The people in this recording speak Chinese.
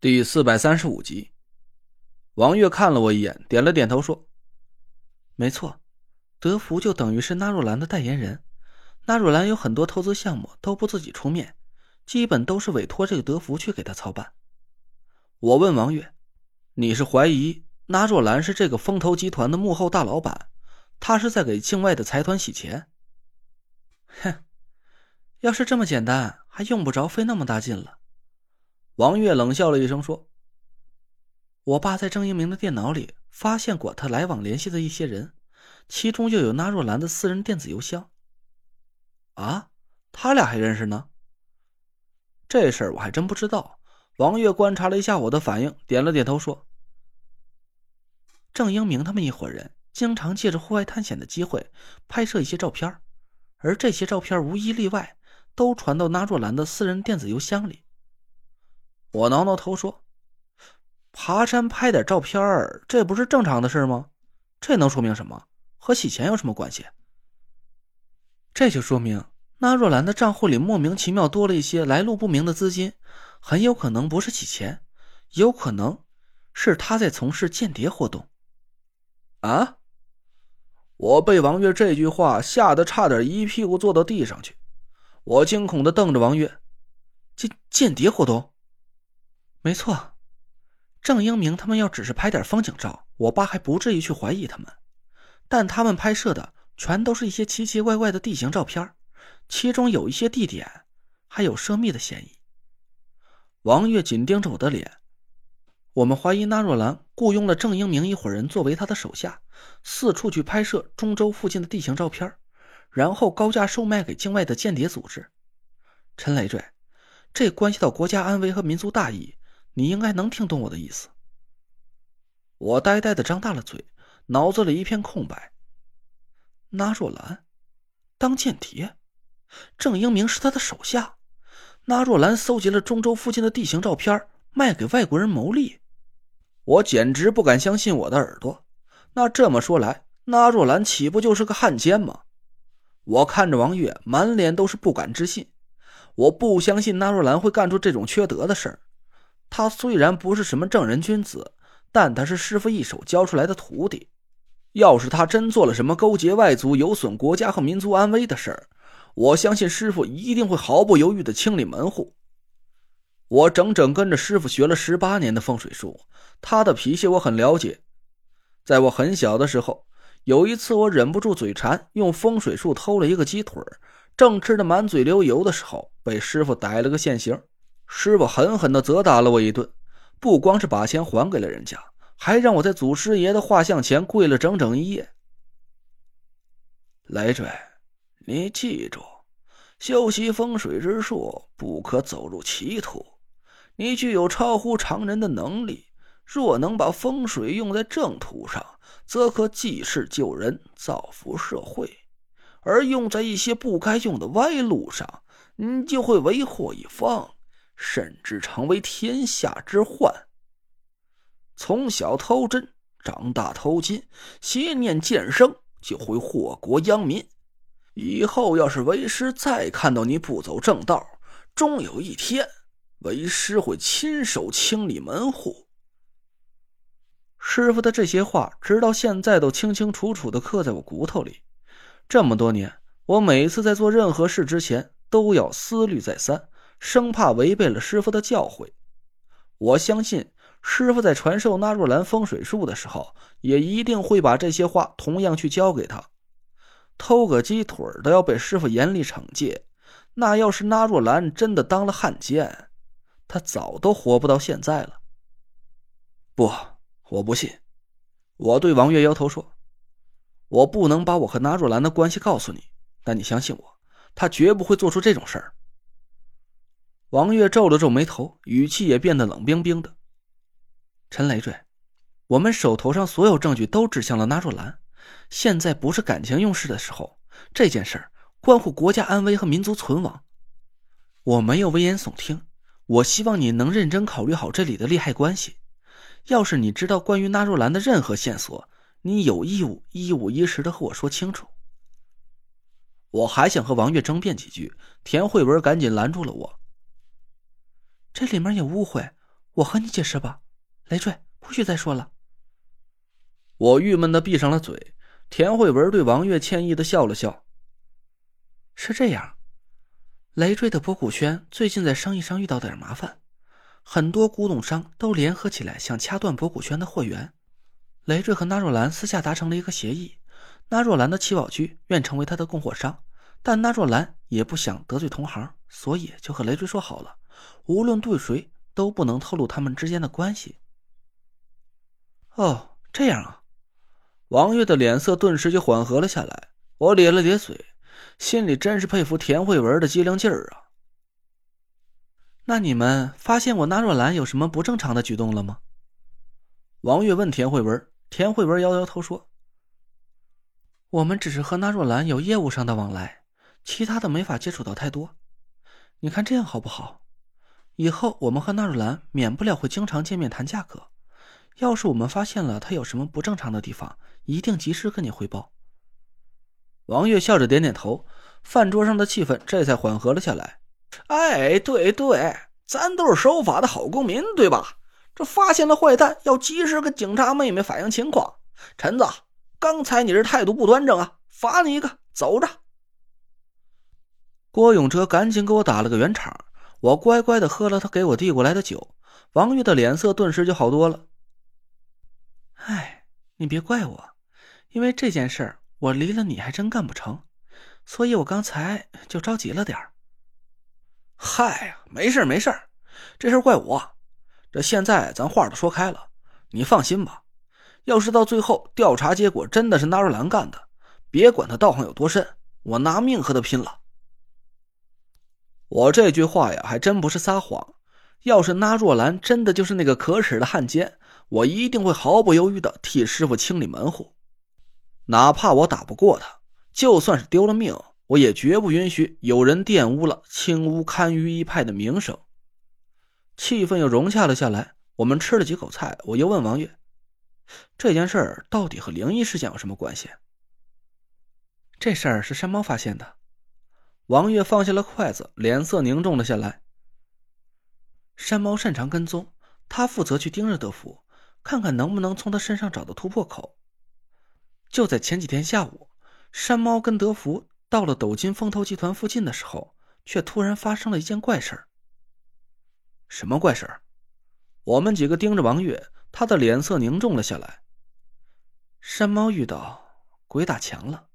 第四百三十五集，王月看了我一眼，点了点头说：“没错，德福就等于是纳若兰的代言人。纳若兰有很多投资项目都不自己出面，基本都是委托这个德福去给他操办。”我问王月：“你是怀疑纳若兰是这个风投集团的幕后大老板？他是在给境外的财团洗钱？”哼，要是这么简单，还用不着费那么大劲了。王月冷笑了一声，说：“我爸在郑英明的电脑里发现过他来往联系的一些人，其中就有纳若兰的私人电子邮箱。啊，他俩还认识呢？这事儿我还真不知道。”王月观察了一下我的反应，点了点头，说：“郑英明他们一伙人经常借着户外探险的机会拍摄一些照片，而这些照片无一例外都传到纳若兰的私人电子邮箱里。”我挠挠头说：“爬山拍点照片这不是正常的事吗？这能说明什么？和洗钱有什么关系？这就说明那若兰的账户里莫名其妙多了一些来路不明的资金，很有可能不是洗钱，有可能是他在从事间谍活动。”啊！我被王月这句话吓得差点一屁股坐到地上去。我惊恐的瞪着王月：“间间谍活动？”没错，郑英明他们要只是拍点风景照，我爸还不至于去怀疑他们。但他们拍摄的全都是一些奇奇怪怪的地形照片，其中有一些地点还有涉密的嫌疑。王月紧盯着我的脸，我们怀疑纳若兰雇佣了郑英明一伙人作为他的手下，四处去拍摄中州附近的地形照片，然后高价售卖给境外的间谍组织。陈累赘，这关系到国家安危和民族大义。你应该能听懂我的意思。我呆呆的张大了嘴，脑子里一片空白。那若兰当间谍，郑英明是他的手下。那若兰搜集了中州附近的地形照片，卖给外国人牟利。我简直不敢相信我的耳朵。那这么说来，那若兰岂不就是个汉奸吗？我看着王月，满脸都是不敢置信。我不相信那若兰会干出这种缺德的事儿。他虽然不是什么正人君子，但他是师傅一手教出来的徒弟。要是他真做了什么勾结外族、有损国家和民族安危的事儿，我相信师傅一定会毫不犹豫的清理门户。我整整跟着师傅学了十八年的风水术，他的脾气我很了解。在我很小的时候，有一次我忍不住嘴馋，用风水术偷了一个鸡腿正吃的满嘴流油的时候，被师傅逮了个现行。师傅狠狠的责打了我一顿，不光是把钱还给了人家，还让我在祖师爷的画像前跪了整整一夜。雷坠，你记住，修习风水之术不可走入歧途。你具有超乎常人的能力，若能把风水用在正途上，则可济世救人，造福社会；而用在一些不该用的歪路上，你就会为祸一方。甚至成为天下之患。从小偷针，长大偷金，邪念渐生，就会祸国殃民。以后要是为师再看到你不走正道，终有一天，为师会亲手清理门户。师傅的这些话，直到现在都清清楚楚的刻在我骨头里。这么多年，我每次在做任何事之前，都要思虑再三。生怕违背了师傅的教诲，我相信师傅在传授纳若兰风水术的时候，也一定会把这些话同样去教给他。偷个鸡腿都要被师傅严厉惩戒，那要是纳若兰真的当了汉奸，他早都活不到现在了。不，我不信。我对王月摇头说：“我不能把我和纳若兰的关系告诉你，但你相信我，他绝不会做出这种事儿。”王月皱了皱眉头，语气也变得冷冰冰的。陈累赘，我们手头上所有证据都指向了纳若兰，现在不是感情用事的时候。这件事儿关乎国家安危和民族存亡，我没有危言耸听。我希望你能认真考虑好这里的利害关系。要是你知道关于纳若兰的任何线索，你有义务一五一十的和我说清楚。我还想和王月争辩几句，田慧文赶紧拦住了我。这里面有误会，我和你解释吧，累赘，不许再说了。我郁闷的闭上了嘴。田慧文对王月歉意的笑了笑。是这样，累赘的博古轩最近在生意上遇到点麻烦，很多古董商都联合起来想掐断博古轩的货源。累赘和纳若兰私下达成了一个协议，纳若兰的七宝居愿成为他的供货商，但纳若兰也不想得罪同行，所以就和累赘说好了，无论对谁都不能透露他们之间的关系。哦，这样啊。王月的脸色顿时就缓和了下来。我咧了咧嘴，心里真是佩服田慧文的机灵劲儿啊。那你们发现我纳若兰有什么不正常的举动了吗？王月问田慧文。田慧文摇摇头说：“我们只是和纳若兰有业务上的往来，其他的没法接触到太多。你看这样好不好？以后我们和纳若兰免不了会经常见面谈价格。要是我们发现了他有什么不正常的地方，一定及时跟你汇报。王月笑着点点头，饭桌上的气氛这才缓和了下来。哎，对对，咱都是守法的好公民，对吧？这发现了坏蛋，要及时跟警察妹妹反映情况。陈子，刚才你这态度不端正啊，罚你一个，走着。郭永哲赶紧给我打了个圆场，我乖乖的喝了他给我递过来的酒。王玉的脸色顿时就好多了。哎。你别怪我，因为这件事儿我离了你还真干不成，所以我刚才就着急了点。嗨，没事没事这事怪我。这现在咱话都说开了，你放心吧。要是到最后调查结果真的是纳若兰干的，别管他道行有多深，我拿命和他拼了。我这句话呀，还真不是撒谎。要是那若兰真的就是那个可耻的汉奸。我一定会毫不犹豫的替师傅清理门户，哪怕我打不过他，就算是丢了命，我也绝不允许有人玷污了青乌堪舆一派的名声。气氛又融洽了下来，我们吃了几口菜，我又问王月：“这件事儿到底和灵异事件有什么关系？”这事儿是山猫发现的。王月放下了筷子，脸色凝重了下来。山猫擅长跟踪，他负责去盯着德福。看看能不能从他身上找到突破口。就在前几天下午，山猫跟德福到了斗金风投集团附近的时候，却突然发生了一件怪事什么怪事我们几个盯着王月，他的脸色凝重了下来。山猫遇到鬼打墙了。